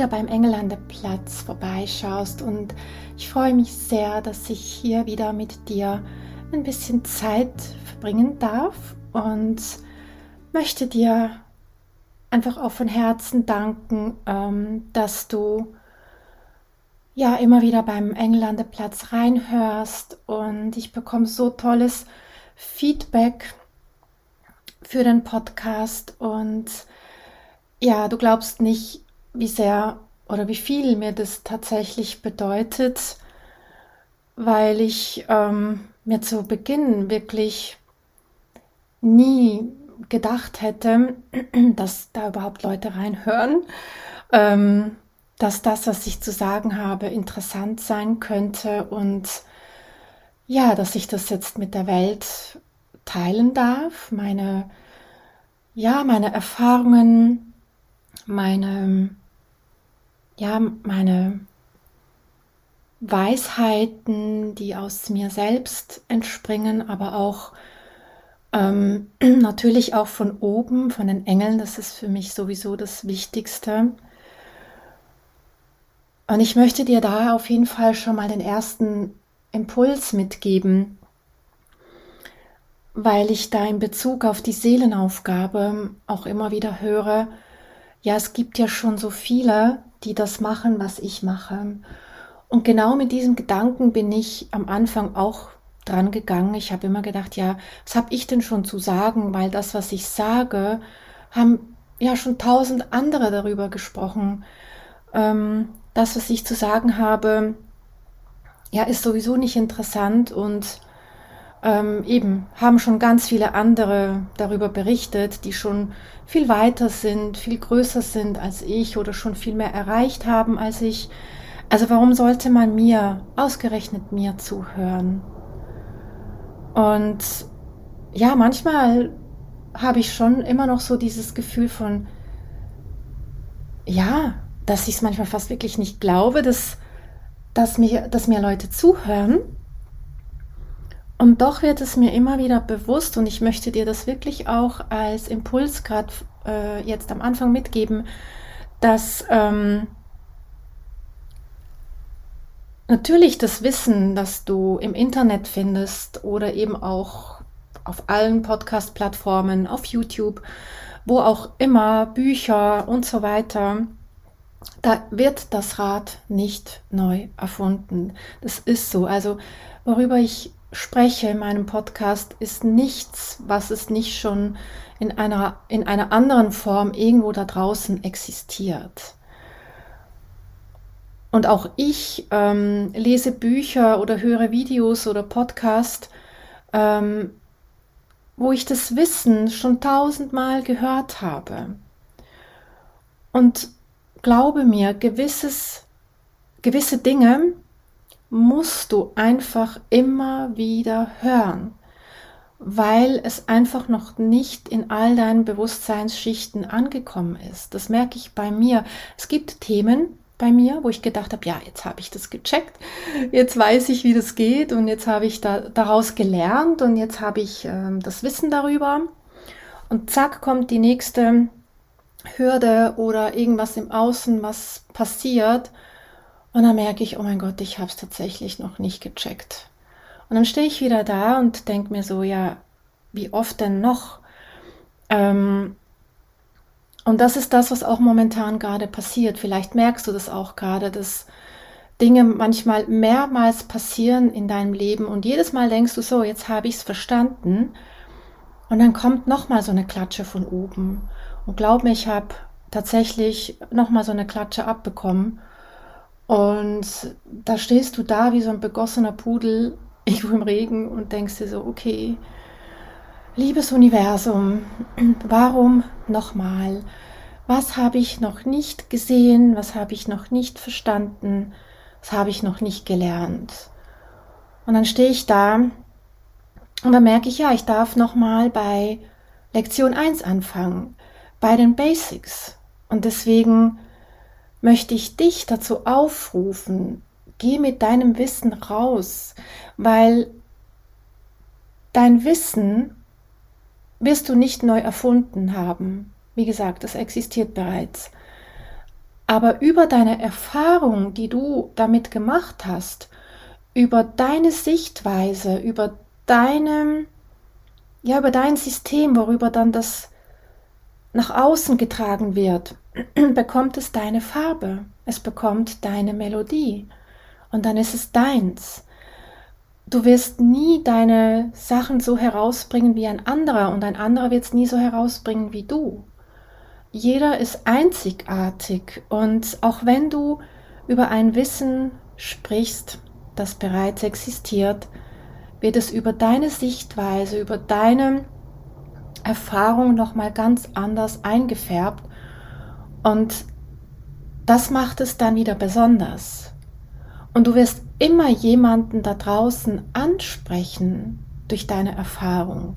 Wieder beim Engellandeplatz vorbeischaust. Und ich freue mich sehr, dass ich hier wieder mit dir ein bisschen Zeit verbringen darf und möchte dir einfach auch von Herzen danken, ähm, dass du ja immer wieder beim Englandeplatz reinhörst. Und ich bekomme so tolles Feedback für den Podcast. Und ja, du glaubst nicht, wie sehr oder wie viel mir das tatsächlich bedeutet, weil ich ähm, mir zu Beginn wirklich nie gedacht hätte, dass da überhaupt Leute reinhören, ähm, dass das, was ich zu sagen habe, interessant sein könnte und ja, dass ich das jetzt mit der Welt teilen darf, meine, ja, meine Erfahrungen, meine, ja, meine Weisheiten, die aus mir selbst entspringen, aber auch ähm, natürlich auch von oben, von den Engeln, das ist für mich sowieso das Wichtigste. Und ich möchte dir da auf jeden Fall schon mal den ersten Impuls mitgeben, weil ich da in Bezug auf die Seelenaufgabe auch immer wieder höre, ja, es gibt ja schon so viele, die das machen, was ich mache. Und genau mit diesem Gedanken bin ich am Anfang auch dran gegangen. Ich habe immer gedacht, ja, was habe ich denn schon zu sagen? Weil das, was ich sage, haben ja schon tausend andere darüber gesprochen. Ähm, das, was ich zu sagen habe, ja, ist sowieso nicht interessant und ähm, eben haben schon ganz viele andere darüber berichtet, die schon viel weiter sind, viel größer sind als ich oder schon viel mehr erreicht haben als ich. Also warum sollte man mir, ausgerechnet mir zuhören? Und ja, manchmal habe ich schon immer noch so dieses Gefühl von, ja, dass ich es manchmal fast wirklich nicht glaube, dass, dass, mir, dass mir Leute zuhören. Und doch wird es mir immer wieder bewusst und ich möchte dir das wirklich auch als Impuls gerade äh, jetzt am Anfang mitgeben, dass ähm, Natürlich das Wissen, das du im Internet findest oder eben auch auf allen Podcast-Plattformen, auf YouTube, wo auch immer, Bücher und so weiter, da wird das Rad nicht neu erfunden. Das ist so. Also worüber ich spreche in meinem Podcast ist nichts, was es nicht schon in einer, in einer anderen Form irgendwo da draußen existiert. Und auch ich ähm, lese Bücher oder höre Videos oder Podcast, ähm, wo ich das Wissen schon tausendmal gehört habe. Und glaube mir, gewisses, gewisse Dinge musst du einfach immer wieder hören, weil es einfach noch nicht in all deinen Bewusstseinsschichten angekommen ist. Das merke ich bei mir. Es gibt Themen, bei mir, wo ich gedacht habe, ja, jetzt habe ich das gecheckt, jetzt weiß ich, wie das geht und jetzt habe ich da, daraus gelernt und jetzt habe ich äh, das Wissen darüber. Und zack kommt die nächste Hürde oder irgendwas im Außen, was passiert. Und dann merke ich, oh mein Gott, ich habe es tatsächlich noch nicht gecheckt. Und dann stehe ich wieder da und denke mir so, ja, wie oft denn noch? Ähm, und das ist das, was auch momentan gerade passiert. Vielleicht merkst du das auch gerade, dass Dinge manchmal mehrmals passieren in deinem Leben und jedes Mal denkst du so, jetzt habe ich es verstanden. Und dann kommt nochmal so eine Klatsche von oben. Und glaub mir, ich habe tatsächlich nochmal so eine Klatsche abbekommen. Und da stehst du da wie so ein begossener Pudel irgendwo im Regen und denkst dir so, okay, Liebes Universum, warum nochmal? was habe ich noch nicht gesehen, was habe ich noch nicht verstanden, was habe ich noch nicht gelernt. Und dann stehe ich da und dann merke ich, ja, ich darf nochmal bei Lektion 1 anfangen, bei den Basics. Und deswegen möchte ich dich dazu aufrufen, geh mit deinem Wissen raus, weil dein Wissen wirst du nicht neu erfunden haben. Wie gesagt, es existiert bereits. Aber über deine Erfahrung, die du damit gemacht hast, über deine Sichtweise, über deinem, ja, über dein System, worüber dann das nach außen getragen wird, bekommt es deine Farbe, es bekommt deine Melodie und dann ist es deins. Du wirst nie deine Sachen so herausbringen wie ein anderer und ein anderer wird es nie so herausbringen wie du. Jeder ist einzigartig und auch wenn du über ein Wissen sprichst, das bereits existiert, wird es über deine Sichtweise, über deine Erfahrung nochmal ganz anders eingefärbt und das macht es dann wieder besonders. Und du wirst immer jemanden da draußen ansprechen durch deine Erfahrung,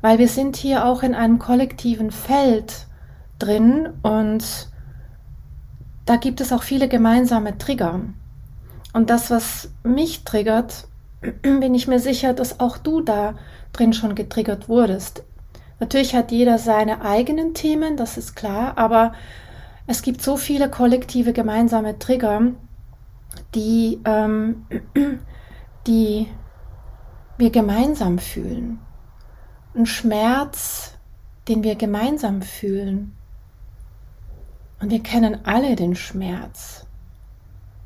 weil wir sind hier auch in einem kollektiven Feld drin und da gibt es auch viele gemeinsame Trigger. Und das, was mich triggert, bin ich mir sicher, dass auch du da drin schon getriggert wurdest. Natürlich hat jeder seine eigenen Themen, das ist klar, aber es gibt so viele kollektive gemeinsame Trigger, die, ähm, die wir gemeinsam fühlen. Ein Schmerz, den wir gemeinsam fühlen. Und wir kennen alle den Schmerz.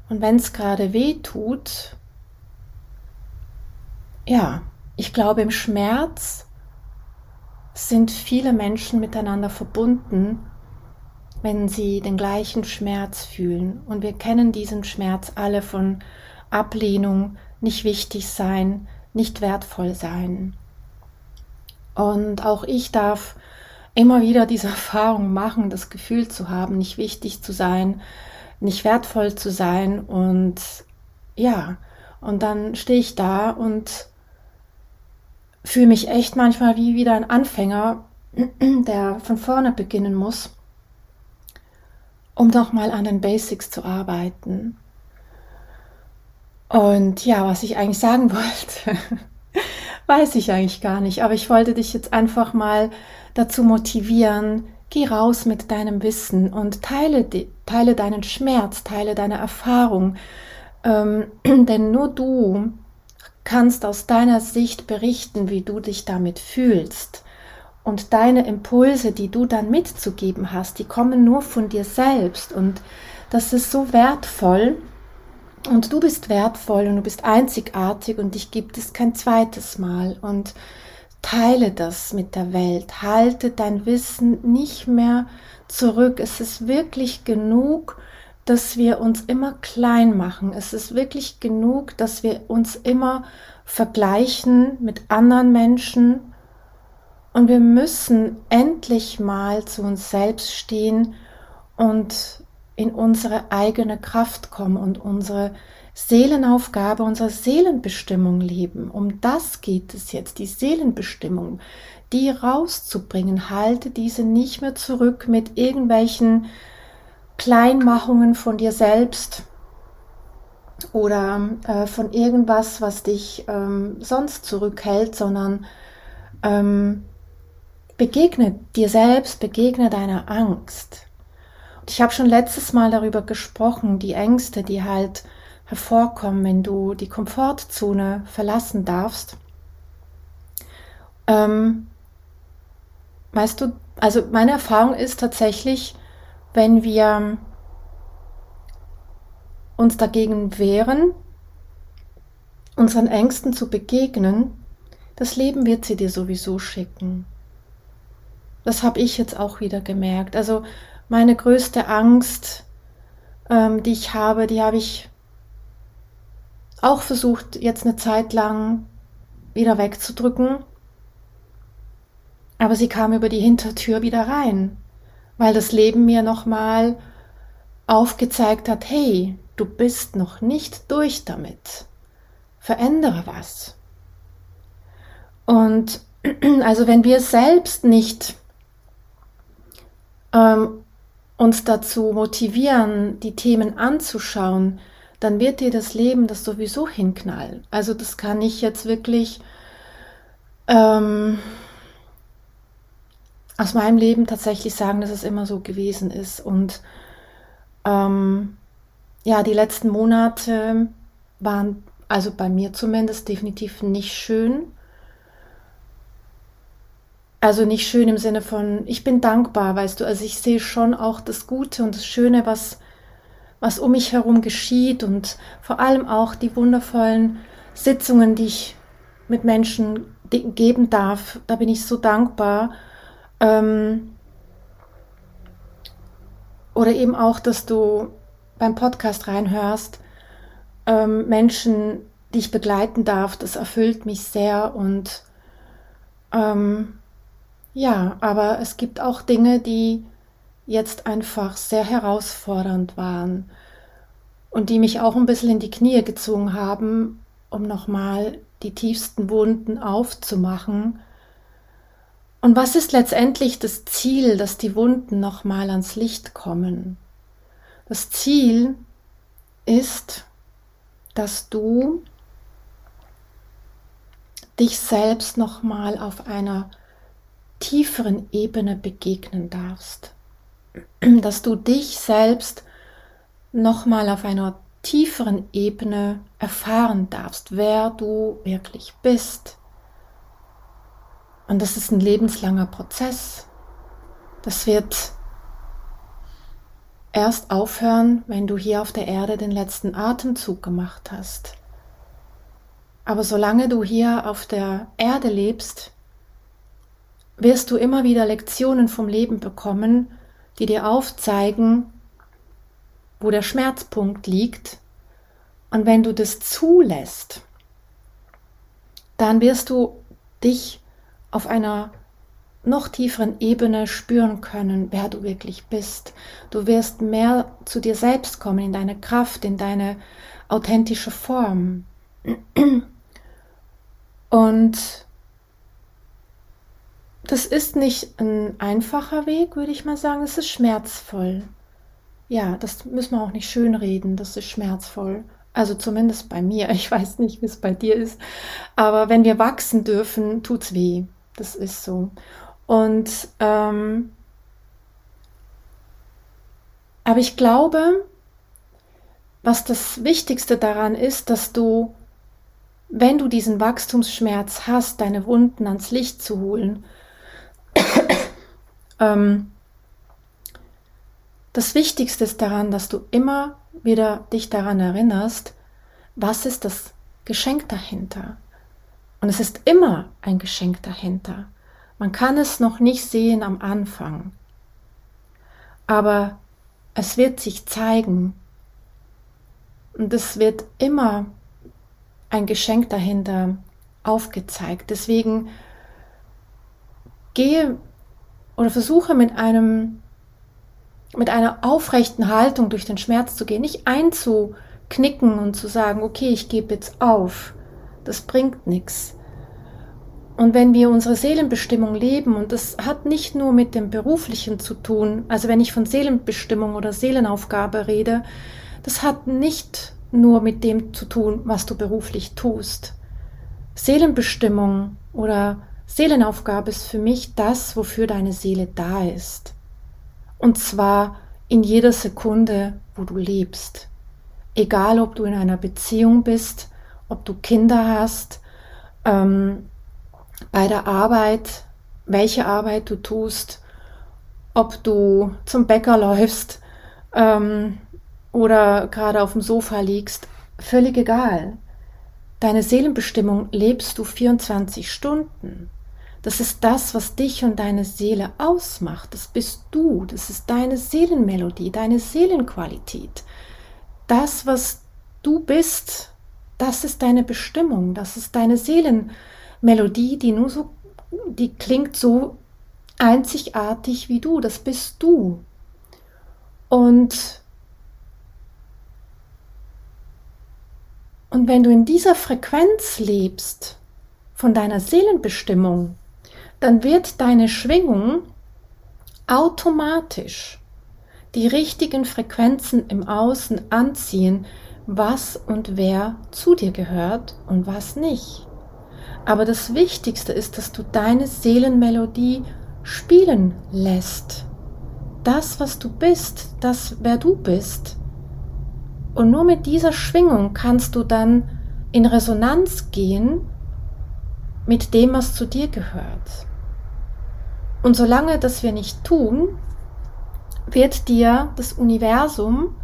Und wenn es gerade weh tut, ja, ich glaube, im Schmerz sind viele Menschen miteinander verbunden, wenn sie den gleichen Schmerz fühlen. Und wir kennen diesen Schmerz alle von Ablehnung, nicht wichtig sein, nicht wertvoll sein. Und auch ich darf immer wieder diese Erfahrung machen, das Gefühl zu haben, nicht wichtig zu sein, nicht wertvoll zu sein. Und ja, und dann stehe ich da und fühle mich echt manchmal wie wieder ein Anfänger, der von vorne beginnen muss, um doch mal an den Basics zu arbeiten. Und ja, was ich eigentlich sagen wollte, weiß ich eigentlich gar nicht, aber ich wollte dich jetzt einfach mal dazu motivieren, geh raus mit deinem Wissen und teile, teile deinen Schmerz, teile deine Erfahrung, ähm, denn nur du kannst aus deiner Sicht berichten, wie du dich damit fühlst. Und deine Impulse, die du dann mitzugeben hast, die kommen nur von dir selbst. Und das ist so wertvoll. Und du bist wertvoll und du bist einzigartig und dich gibt es kein zweites Mal. Und teile das mit der Welt. Halte dein Wissen nicht mehr zurück. Es ist wirklich genug, dass wir uns immer klein machen. Es ist wirklich genug, dass wir uns immer vergleichen mit anderen Menschen. Und wir müssen endlich mal zu uns selbst stehen und in unsere eigene Kraft kommen und unsere Seelenaufgabe, unsere Seelenbestimmung leben. Um das geht es jetzt, die Seelenbestimmung, die rauszubringen. Halte diese nicht mehr zurück mit irgendwelchen Kleinmachungen von dir selbst oder äh, von irgendwas, was dich ähm, sonst zurückhält, sondern ähm, begegne dir selbst, begegne deiner Angst. Und ich habe schon letztes Mal darüber gesprochen, die Ängste, die halt hervorkommen, wenn du die Komfortzone verlassen darfst. Ähm, weißt du, also meine Erfahrung ist tatsächlich, wenn wir uns dagegen wehren, unseren Ängsten zu begegnen, das Leben wird sie dir sowieso schicken. Das habe ich jetzt auch wieder gemerkt. Also meine größte Angst, ähm, die ich habe, die habe ich auch versucht, jetzt eine Zeit lang wieder wegzudrücken. Aber sie kam über die Hintertür wieder rein. weil das Leben mir nochmal aufgezeigt hat, hey, du bist noch nicht durch damit. Verändere was. Und also wenn wir selbst nicht ähm, uns dazu motivieren, die Themen anzuschauen, dann wird dir das Leben das sowieso hinknallen. Also das kann ich jetzt wirklich ähm, aus meinem Leben tatsächlich sagen, dass es immer so gewesen ist. Und ähm, ja, die letzten Monate waren also bei mir zumindest definitiv nicht schön. Also nicht schön im Sinne von, ich bin dankbar, weißt du, also ich sehe schon auch das Gute und das Schöne, was, was um mich herum geschieht und vor allem auch die wundervollen Sitzungen, die ich mit Menschen geben darf. Da bin ich so dankbar. Ähm, oder eben auch, dass du beim Podcast reinhörst, ähm, Menschen, die ich begleiten darf, das erfüllt mich sehr und ähm, ja, aber es gibt auch Dinge, die jetzt einfach sehr herausfordernd waren und die mich auch ein bisschen in die Knie gezogen haben, um nochmal die tiefsten Wunden aufzumachen. Und was ist letztendlich das Ziel, dass die Wunden nochmal ans Licht kommen? Das Ziel ist, dass du dich selbst nochmal auf einer tieferen Ebene begegnen darfst, dass du dich selbst nochmal auf einer tieferen Ebene erfahren darfst, wer du wirklich bist. Und das ist ein lebenslanger Prozess. Das wird erst aufhören, wenn du hier auf der Erde den letzten Atemzug gemacht hast. Aber solange du hier auf der Erde lebst, wirst du immer wieder Lektionen vom Leben bekommen, die dir aufzeigen, wo der Schmerzpunkt liegt. Und wenn du das zulässt, dann wirst du dich auf einer noch tieferen Ebene spüren können, wer du wirklich bist. Du wirst mehr zu dir selbst kommen, in deine Kraft, in deine authentische Form. Und das ist nicht ein einfacher Weg, würde ich mal sagen. Es ist schmerzvoll. Ja, das müssen wir auch nicht schönreden. Das ist schmerzvoll. Also zumindest bei mir. Ich weiß nicht, wie es bei dir ist. Aber wenn wir wachsen dürfen, tut's weh. Das ist so. Und ähm, aber ich glaube, was das Wichtigste daran ist, dass du, wenn du diesen Wachstumsschmerz hast, deine Wunden ans Licht zu holen, ähm, das Wichtigste ist daran, dass du immer wieder dich daran erinnerst, was ist das Geschenk dahinter. Und es ist immer ein Geschenk dahinter. Man kann es noch nicht sehen am Anfang, aber es wird sich zeigen. Und es wird immer ein Geschenk dahinter aufgezeigt. Deswegen gehe oder versuche mit einem mit einer aufrechten Haltung durch den Schmerz zu gehen, nicht einzuknicken und zu sagen, okay, ich gebe jetzt auf. Das bringt nichts. Und wenn wir unsere Seelenbestimmung leben, und das hat nicht nur mit dem Beruflichen zu tun, also wenn ich von Seelenbestimmung oder Seelenaufgabe rede, das hat nicht nur mit dem zu tun, was du beruflich tust. Seelenbestimmung oder Seelenaufgabe ist für mich das, wofür deine Seele da ist. Und zwar in jeder Sekunde, wo du lebst. Egal, ob du in einer Beziehung bist, ob du Kinder hast, ähm, bei der Arbeit, welche Arbeit du tust, ob du zum Bäcker läufst ähm, oder gerade auf dem Sofa liegst, völlig egal. Deine Seelenbestimmung lebst du 24 Stunden. Das ist das, was dich und deine Seele ausmacht. Das bist du. Das ist deine Seelenmelodie, deine Seelenqualität. Das, was du bist, das ist deine Bestimmung. Das ist deine Seelenmelodie, die nur so, die klingt so, einzigartig wie du, das bist du. Und, und wenn du in dieser Frequenz lebst, von deiner Seelenbestimmung, dann wird deine Schwingung automatisch die richtigen Frequenzen im Außen anziehen, was und wer zu dir gehört und was nicht. Aber das Wichtigste ist, dass du deine Seelenmelodie spielen lässt. Das, was du bist, das, wer du bist. Und nur mit dieser Schwingung kannst du dann in Resonanz gehen mit dem, was zu dir gehört. Und solange das wir nicht tun, wird dir das Universum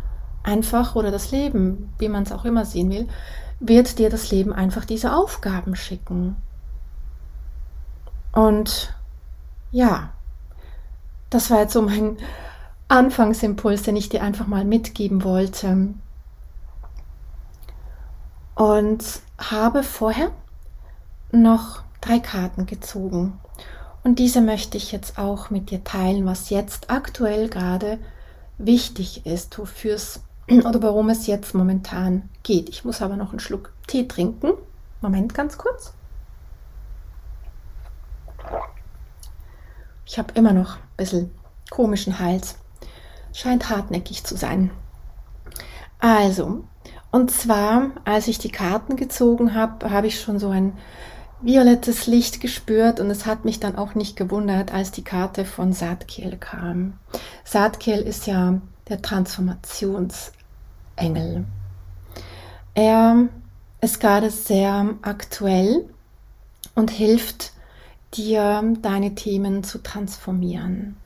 einfach oder das Leben, wie man es auch immer sehen will, wird dir das Leben einfach diese Aufgaben schicken. Und ja, das war jetzt so mein Anfangsimpuls, den ich dir einfach mal mitgeben wollte. Und habe vorher noch drei Karten gezogen. Und diese möchte ich jetzt auch mit dir teilen, was jetzt aktuell gerade wichtig ist, wofür es oder warum es jetzt momentan geht. Ich muss aber noch einen Schluck Tee trinken. Moment, ganz kurz. Ich habe immer noch ein bisschen komischen Hals. Scheint hartnäckig zu sein. Also, und zwar, als ich die Karten gezogen habe, habe ich schon so ein violettes Licht gespürt und es hat mich dann auch nicht gewundert, als die Karte von Satkiel kam. Satkiel ist ja der Transformationsengel. Er ist gerade sehr aktuell und hilft dir, deine Themen zu transformieren.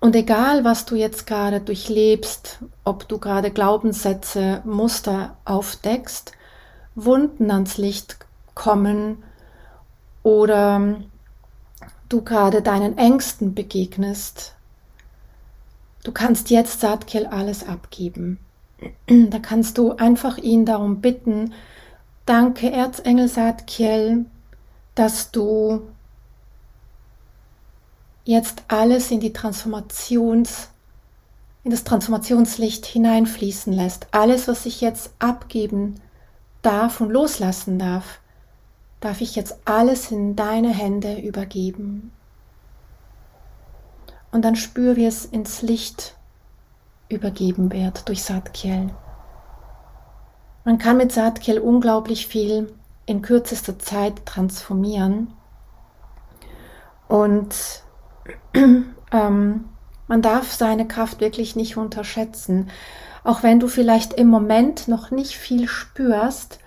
Und egal, was du jetzt gerade durchlebst, ob du gerade Glaubenssätze, Muster aufdeckst, Wunden ans Licht kommen oder du gerade deinen Ängsten begegnest, du kannst jetzt Satkel alles abgeben. Da kannst du einfach ihn darum bitten, danke Erzengel Satkiel, dass du jetzt alles in die Transformations in das Transformationslicht hineinfließen lässt. Alles, was ich jetzt abgeben darf und loslassen darf, darf ich jetzt alles in deine Hände übergeben. Und dann spür, wie es ins Licht übergeben wird durch Satkiel. Man kann mit Satkiel unglaublich viel in kürzester Zeit transformieren. Und ähm, man darf seine Kraft wirklich nicht unterschätzen. Auch wenn du vielleicht im Moment noch nicht viel spürst,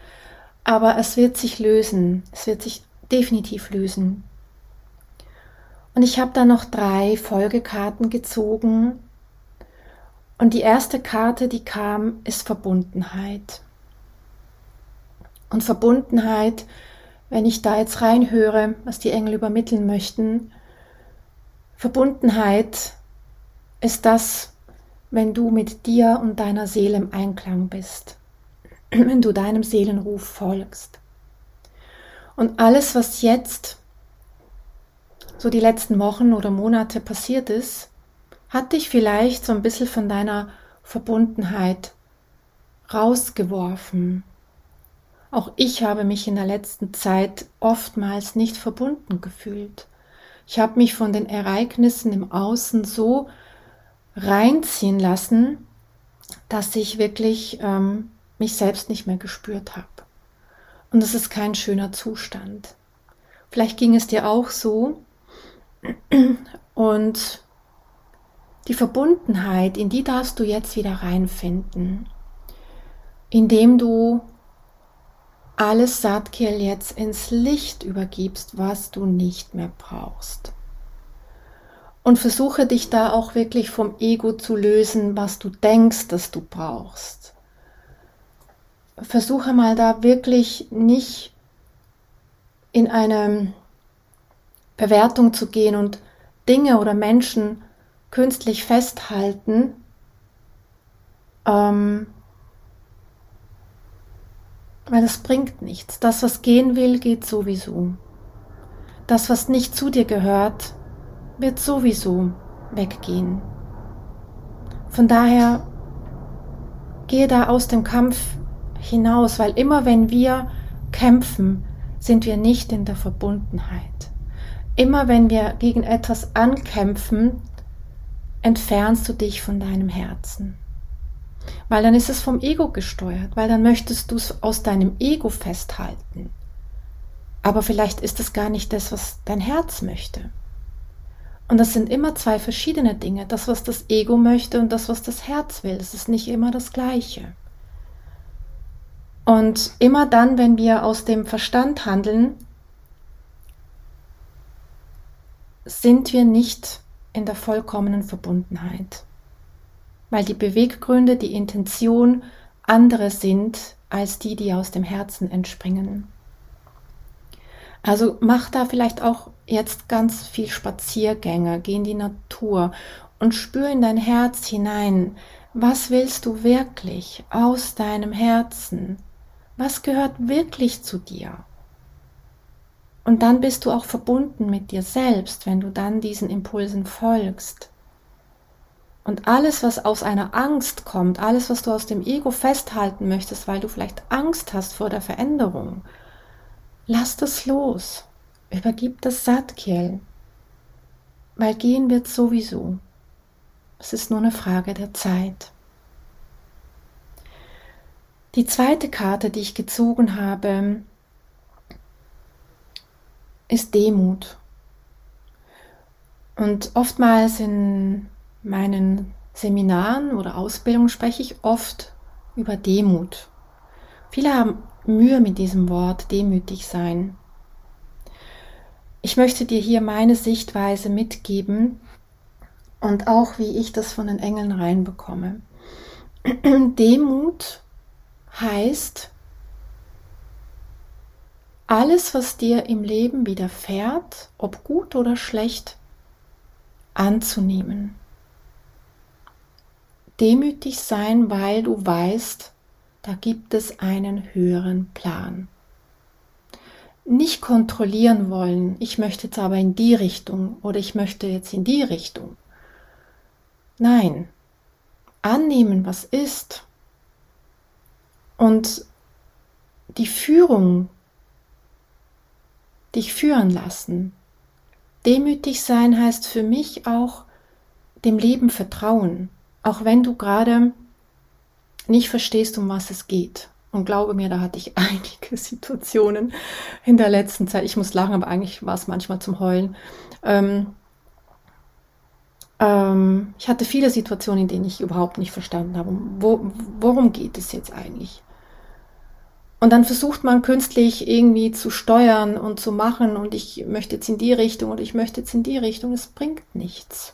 aber es wird sich lösen. Es wird sich definitiv lösen. Und ich habe da noch drei Folgekarten gezogen. Und die erste Karte, die kam, ist Verbundenheit. Und Verbundenheit, wenn ich da jetzt reinhöre, was die Engel übermitteln möchten, Verbundenheit ist das, wenn du mit dir und deiner Seele im Einklang bist wenn du deinem Seelenruf folgst. Und alles, was jetzt so die letzten Wochen oder Monate passiert ist, hat dich vielleicht so ein bisschen von deiner Verbundenheit rausgeworfen. Auch ich habe mich in der letzten Zeit oftmals nicht verbunden gefühlt. Ich habe mich von den Ereignissen im Außen so reinziehen lassen, dass ich wirklich ähm, mich selbst nicht mehr gespürt habe. Und das ist kein schöner Zustand. Vielleicht ging es dir auch so. Und die Verbundenheit, in die darfst du jetzt wieder reinfinden, indem du alles Satkir jetzt ins Licht übergibst, was du nicht mehr brauchst. Und versuche dich da auch wirklich vom Ego zu lösen, was du denkst, dass du brauchst versuche mal da wirklich nicht in eine Bewertung zu gehen und Dinge oder Menschen künstlich festhalten, ähm, weil das bringt nichts. Das, was gehen will, geht sowieso. das, was nicht zu dir gehört, wird sowieso weggehen. Von daher gehe da aus dem Kampf hinaus, weil immer wenn wir kämpfen, sind wir nicht in der Verbundenheit. Immer wenn wir gegen etwas ankämpfen, entfernst du dich von deinem Herzen. Weil dann ist es vom Ego gesteuert, weil dann möchtest du es aus deinem Ego festhalten. Aber vielleicht ist es gar nicht das, was dein Herz möchte. Und das sind immer zwei verschiedene Dinge. Das, was das Ego möchte und das, was das Herz will. Es ist nicht immer das Gleiche. Und immer dann, wenn wir aus dem Verstand handeln, sind wir nicht in der vollkommenen Verbundenheit weil die Beweggründe, die Intention andere sind als die, die aus dem Herzen entspringen. Also mach da vielleicht auch jetzt ganz viel Spaziergänge, geh in die Natur und spür in dein Herz hinein. Was willst du wirklich aus deinem Herzen? Was gehört wirklich zu dir? Und dann bist du auch verbunden mit dir selbst, wenn du dann diesen Impulsen folgst. Und alles, was aus einer Angst kommt, alles, was du aus dem Ego festhalten möchtest, weil du vielleicht Angst hast vor der Veränderung, lass das los. Übergib das Satkiel. Weil gehen wird sowieso. Es ist nur eine Frage der Zeit. Die zweite Karte, die ich gezogen habe, ist Demut. Und oftmals in meinen Seminaren oder Ausbildungen spreche ich oft über Demut. Viele haben Mühe mit diesem Wort demütig sein. Ich möchte dir hier meine Sichtweise mitgeben und auch wie ich das von den Engeln reinbekomme. Demut heißt, alles, was dir im Leben widerfährt, ob gut oder schlecht, anzunehmen demütig sein, weil du weißt, da gibt es einen höheren Plan. Nicht kontrollieren wollen, ich möchte jetzt aber in die Richtung oder ich möchte jetzt in die Richtung. Nein, annehmen, was ist und die Führung dich führen lassen. Demütig sein heißt für mich auch dem Leben vertrauen. Auch wenn du gerade nicht verstehst, um was es geht. Und glaube mir, da hatte ich einige Situationen in der letzten Zeit. Ich muss lachen, aber eigentlich war es manchmal zum Heulen. Ähm, ähm, ich hatte viele Situationen, in denen ich überhaupt nicht verstanden habe, wo, worum geht es jetzt eigentlich? Und dann versucht man künstlich irgendwie zu steuern und zu machen und ich möchte jetzt in die Richtung und ich möchte jetzt in die Richtung. Es bringt nichts.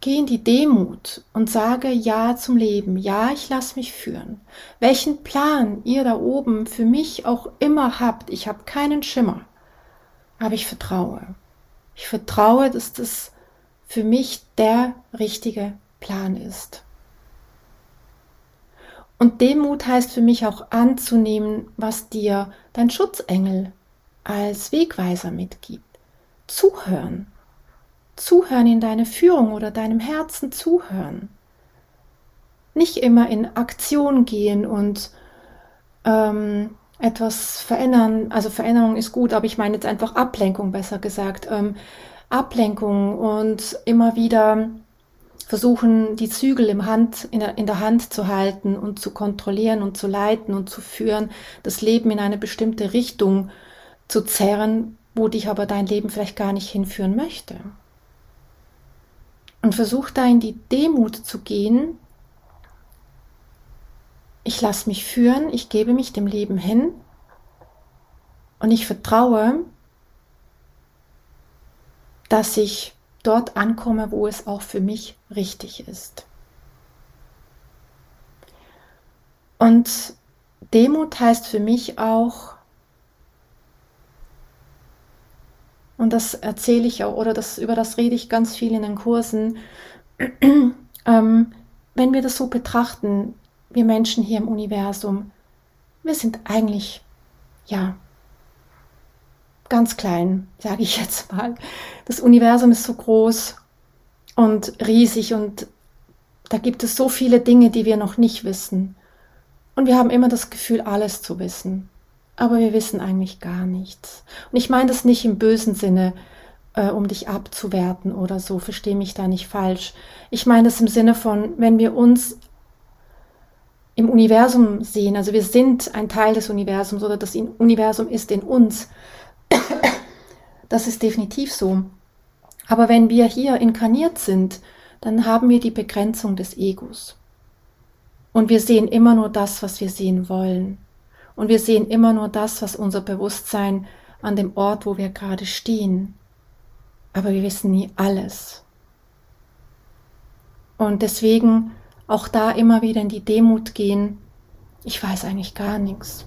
Geh in die Demut und sage Ja zum Leben. Ja, ich lasse mich führen. Welchen Plan ihr da oben für mich auch immer habt, ich habe keinen Schimmer. Aber ich vertraue. Ich vertraue, dass das für mich der richtige Plan ist. Und Demut heißt für mich auch anzunehmen, was dir dein Schutzengel als Wegweiser mitgibt. Zuhören zuhören in deine Führung oder deinem Herzen zuhören. Nicht immer in Aktion gehen und ähm, etwas verändern. Also Veränderung ist gut, aber ich meine jetzt einfach Ablenkung, besser gesagt. Ähm, Ablenkung und immer wieder versuchen, die Zügel im Hand, in, der, in der Hand zu halten und zu kontrollieren und zu leiten und zu führen, das Leben in eine bestimmte Richtung zu zerren, wo dich aber dein Leben vielleicht gar nicht hinführen möchte. Und versuch da in die Demut zu gehen. Ich lasse mich führen, ich gebe mich dem Leben hin und ich vertraue, dass ich dort ankomme, wo es auch für mich richtig ist. Und Demut heißt für mich auch, Und das erzähle ich auch, oder das, über das rede ich ganz viel in den Kursen. ähm, wenn wir das so betrachten, wir Menschen hier im Universum, wir sind eigentlich, ja, ganz klein, sage ich jetzt mal. Das Universum ist so groß und riesig und da gibt es so viele Dinge, die wir noch nicht wissen. Und wir haben immer das Gefühl, alles zu wissen. Aber wir wissen eigentlich gar nichts. Und ich meine das nicht im bösen Sinne, äh, um dich abzuwerten oder so, verstehe mich da nicht falsch. Ich meine das im Sinne von, wenn wir uns im Universum sehen, also wir sind ein Teil des Universums oder das Universum ist in uns, das ist definitiv so. Aber wenn wir hier inkarniert sind, dann haben wir die Begrenzung des Egos. Und wir sehen immer nur das, was wir sehen wollen. Und wir sehen immer nur das, was unser Bewusstsein an dem Ort, wo wir gerade stehen. Aber wir wissen nie alles. Und deswegen auch da immer wieder in die Demut gehen. Ich weiß eigentlich gar nichts.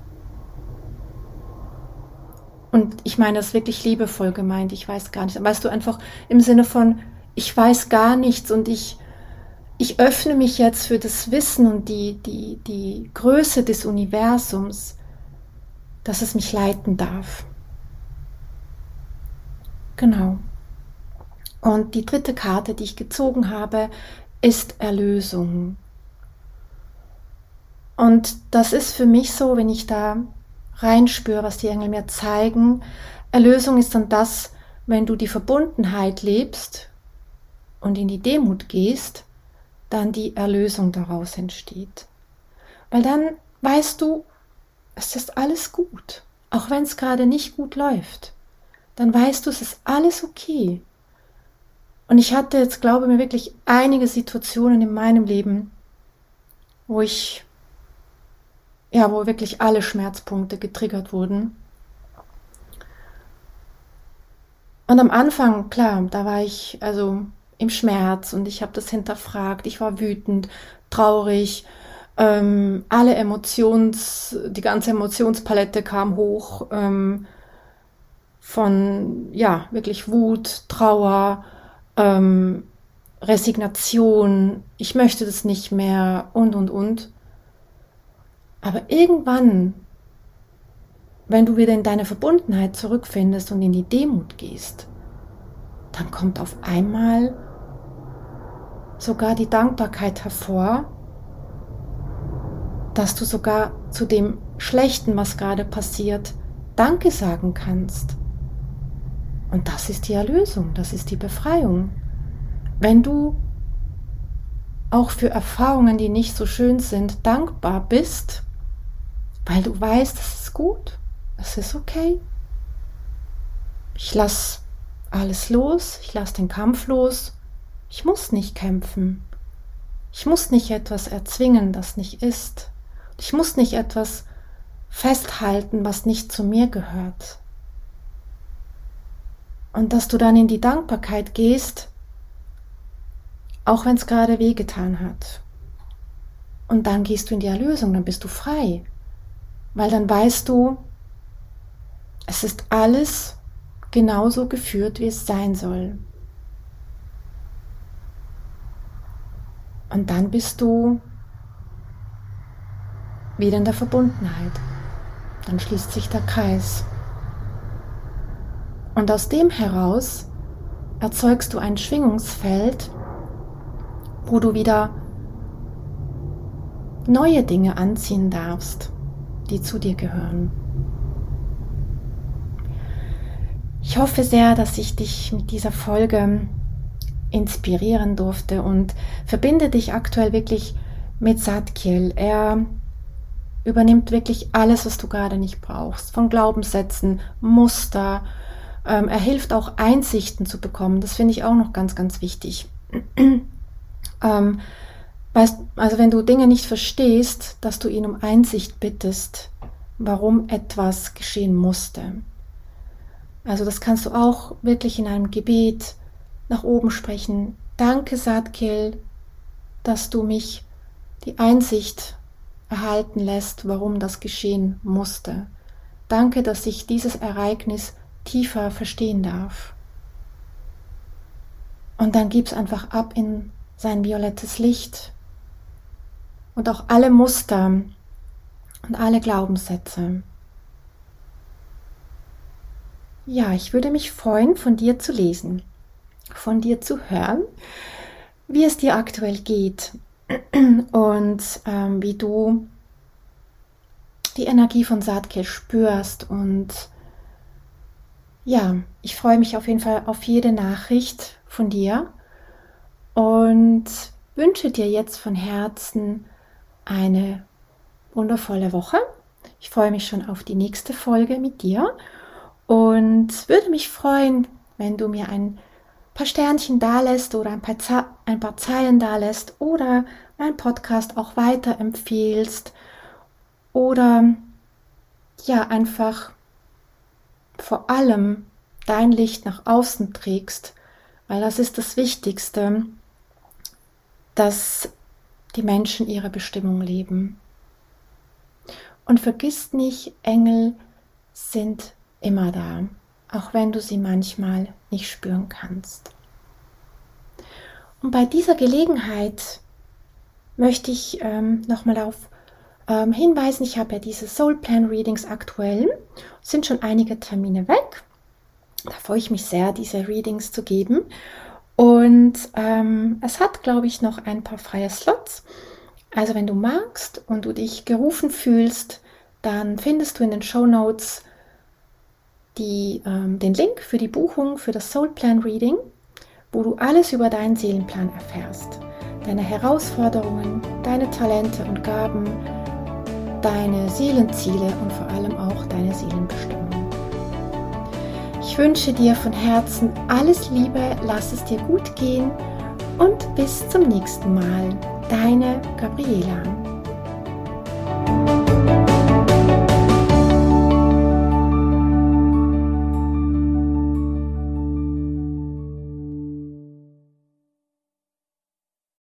Und ich meine das wirklich liebevoll gemeint, ich weiß gar nichts. Weißt du, einfach im Sinne von, ich weiß gar nichts und ich, ich öffne mich jetzt für das Wissen und die, die, die Größe des Universums, dass es mich leiten darf. Genau. Und die dritte Karte, die ich gezogen habe, ist Erlösung. Und das ist für mich so, wenn ich da reinspüre, was die Engel mir zeigen. Erlösung ist dann das, wenn du die Verbundenheit lebst und in die Demut gehst, dann die Erlösung daraus entsteht. Weil dann weißt du, es ist alles gut, auch wenn es gerade nicht gut läuft. Dann weißt du, es ist alles okay. Und ich hatte jetzt, glaube mir wirklich einige Situationen in meinem Leben, wo ich ja, wo wirklich alle Schmerzpunkte getriggert wurden. Und am Anfang, klar, da war ich also im Schmerz und ich habe das hinterfragt. Ich war wütend, traurig. Ähm, alle Emotions, die ganze Emotionspalette kam hoch. Ähm, von, ja, wirklich Wut, Trauer, ähm, Resignation. Ich möchte das nicht mehr und, und, und. Aber irgendwann, wenn du wieder in deine Verbundenheit zurückfindest und in die Demut gehst, dann kommt auf einmal sogar die Dankbarkeit hervor, dass du sogar zu dem Schlechten, was gerade passiert, Danke sagen kannst. Und das ist die Erlösung, das ist die Befreiung. Wenn du auch für Erfahrungen, die nicht so schön sind, dankbar bist, weil du weißt, es ist gut, es ist okay. Ich lasse alles los, ich lasse den Kampf los. Ich muss nicht kämpfen. Ich muss nicht etwas erzwingen, das nicht ist. Ich muss nicht etwas festhalten, was nicht zu mir gehört. Und dass du dann in die Dankbarkeit gehst, auch wenn es gerade wehgetan hat. Und dann gehst du in die Erlösung, dann bist du frei weil dann weißt du, es ist alles genauso geführt, wie es sein soll. Und dann bist du wieder in der Verbundenheit. Dann schließt sich der Kreis. Und aus dem heraus erzeugst du ein Schwingungsfeld, wo du wieder neue Dinge anziehen darfst die zu dir gehören. Ich hoffe sehr, dass ich dich mit dieser Folge inspirieren durfte und verbinde dich aktuell wirklich mit Satkiel. Er übernimmt wirklich alles, was du gerade nicht brauchst, von Glaubenssätzen, Muster. Ähm, er hilft auch Einsichten zu bekommen. Das finde ich auch noch ganz, ganz wichtig. ähm, Weißt, also wenn du Dinge nicht verstehst, dass du ihn um Einsicht bittest, warum etwas geschehen musste. Also das kannst du auch wirklich in einem Gebet nach oben sprechen. Danke, Satkel, dass du mich die Einsicht erhalten lässt, warum das geschehen musste. Danke, dass ich dieses Ereignis tiefer verstehen darf. Und dann gib's einfach ab in sein violettes Licht und auch alle Muster und alle Glaubenssätze. ja, ich würde mich freuen, von dir zu lesen, von dir zu hören, wie es dir aktuell geht und ähm, wie du die Energie von Saatke spürst. Und ja, ich freue mich auf jeden Fall auf jede Nachricht von dir und wünsche dir jetzt von Herzen eine wundervolle Woche. Ich freue mich schon auf die nächste Folge mit dir und würde mich freuen, wenn du mir ein paar Sternchen da lässt oder ein paar, Ze ein paar Zeilen da lässt oder meinen Podcast auch weiterempfehlst oder ja einfach vor allem dein Licht nach außen trägst, weil das ist das Wichtigste, dass die Menschen ihre Bestimmung leben. Und vergiss nicht, Engel sind immer da, auch wenn du sie manchmal nicht spüren kannst. Und bei dieser Gelegenheit möchte ich ähm, nochmal auf ähm, hinweisen, ich habe ja diese Soul Plan Readings aktuell, sind schon einige Termine weg. Da freue ich mich sehr, diese Readings zu geben. Und ähm, es hat, glaube ich, noch ein paar freie Slots. Also wenn du magst und du dich gerufen fühlst, dann findest du in den Show Notes ähm, den Link für die Buchung für das Soul Plan Reading, wo du alles über deinen Seelenplan erfährst. Deine Herausforderungen, deine Talente und Gaben, deine Seelenziele und vor allem auch deine Seelenbestimmung. Ich wünsche dir von Herzen alles Liebe, lass es dir gut gehen und bis zum nächsten Mal. Deine Gabriela.